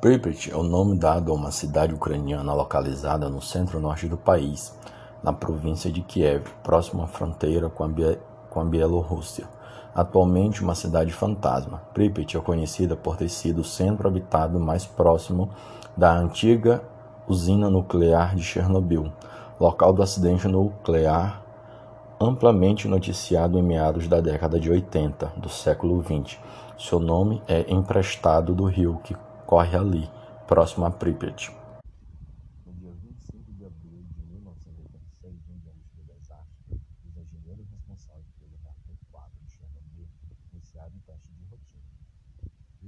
Pripyat é o nome dado a uma cidade ucraniana localizada no centro-norte do país, na província de Kiev, próximo à fronteira com a, Bielorrússia. Atualmente uma cidade fantasma, Pripyat é conhecida por ter sido o centro habitado mais próximo da antiga usina nuclear de Chernobyl, local do acidente nuclear amplamente noticiado em meados da década de 80 do século XX. Seu nome é emprestado do rio que corre ali, próximo a Pripyat. No dia 25 de abril de 1986, um dia antes do desastre, os engenheiros responsáveis pelo reator 4 de Chernobyl iniciaram um teste de rotina.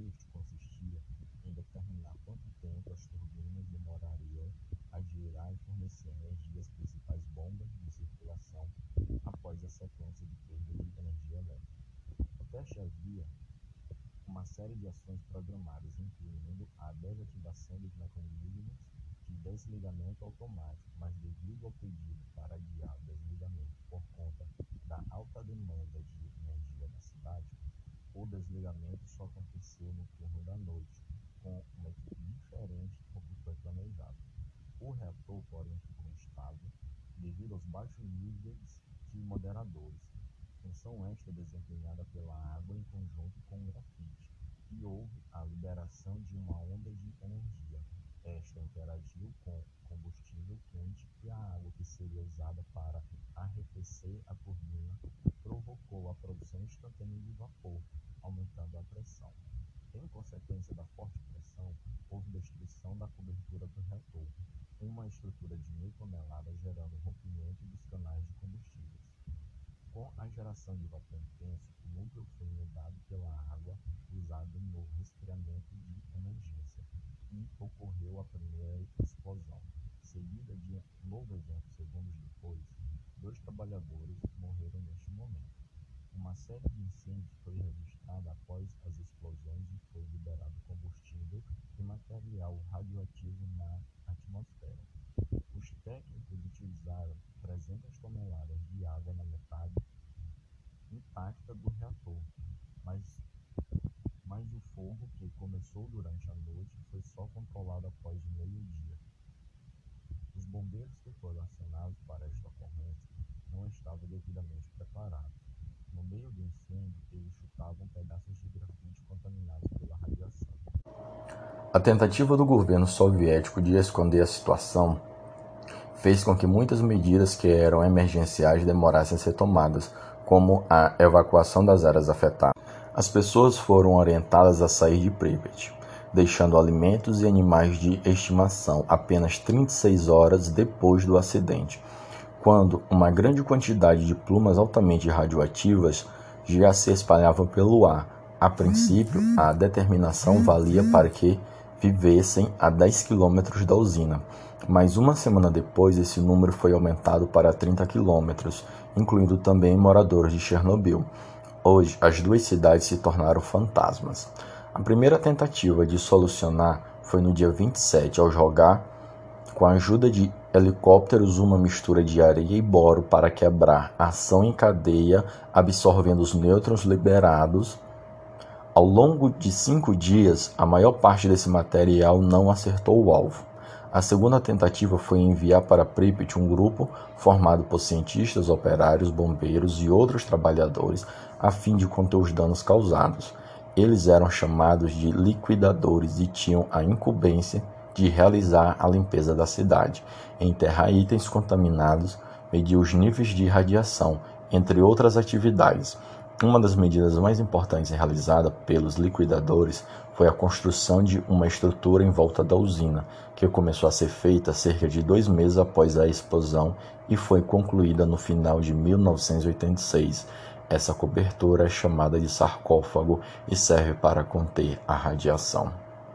Este consistia em determinar quanto tempo as turbinas demorariam a girar e fornecer energia às principais bombas de circulação após a sequência de perda de energia elétrica. O teste havia uma série de ações programadas, incluindo a desativação dos mecanismos de desligamento automático, mas devido ao pedido para adiar o desligamento por conta da alta demanda de energia da cidade, o desligamento só aconteceu no turno da noite, com uma equipe diferente do que foi planejado. O reator, porém, ficou instável devido aos baixos níveis de moderadores, função esta desempenhada pela água em conjunto com o grafite, e houve a liberação de uma onda de energia. Esta interagiu com combustível quente e a água que seria usada para arrefecer a turbina provocou a produção instantânea de vapor, aumentando a pressão. Em consequência da forte pressão, houve destruição da cobertura do reator, uma estrutura de mil toneladas gerando rompimento dos canais de combustíveis. Geração de o núcleo foi inundado pela água usada no resfriamento de emergência e ocorreu a primeira explosão, seguida de novo evento segundos depois. Dois trabalhadores morreram neste momento. Uma série de incêndios foi registrada após as explosões e foi liberado combustível e material radioativo na atmosfera. Os técnicos utilizaram 300 toneladas de água na metade intacta do reator, mas, mas o fogo, que começou durante a noite, foi só controlado após o meio-dia. Os bombeiros que foram acionados para esta ocorrência não estavam devidamente preparados. No meio do incêndio, eles chutavam pedaços de grafite contaminados pela radiação. A tentativa do governo soviético de esconder a situação fez com que muitas medidas que eram emergenciais demorassem a ser tomadas, como a evacuação das áreas afetadas. As pessoas foram orientadas a sair de Pripyat, deixando alimentos e animais de estimação apenas 36 horas depois do acidente, quando uma grande quantidade de plumas altamente radioativas já se espalhavam pelo ar. A princípio, a determinação valia para que vivessem a 10 quilômetros da usina, mas uma semana depois esse número foi aumentado para 30 quilômetros, incluindo também moradores de Chernobyl. Hoje, as duas cidades se tornaram fantasmas. A primeira tentativa de solucionar foi no dia 27, ao jogar, com a ajuda de helicópteros, uma mistura de areia e boro para quebrar a ação em cadeia, absorvendo os nêutrons liberados ao longo de cinco dias, a maior parte desse material não acertou o alvo. A segunda tentativa foi enviar para Pripyat um grupo formado por cientistas, operários, bombeiros e outros trabalhadores a fim de conter os danos causados. Eles eram chamados de liquidadores e tinham a incumbência de realizar a limpeza da cidade, enterrar itens contaminados, medir os níveis de radiação, entre outras atividades. Uma das medidas mais importantes realizada pelos liquidadores foi a construção de uma estrutura em volta da usina, que começou a ser feita cerca de dois meses após a explosão e foi concluída no final de 1986. Essa cobertura é chamada de sarcófago e serve para conter a radiação.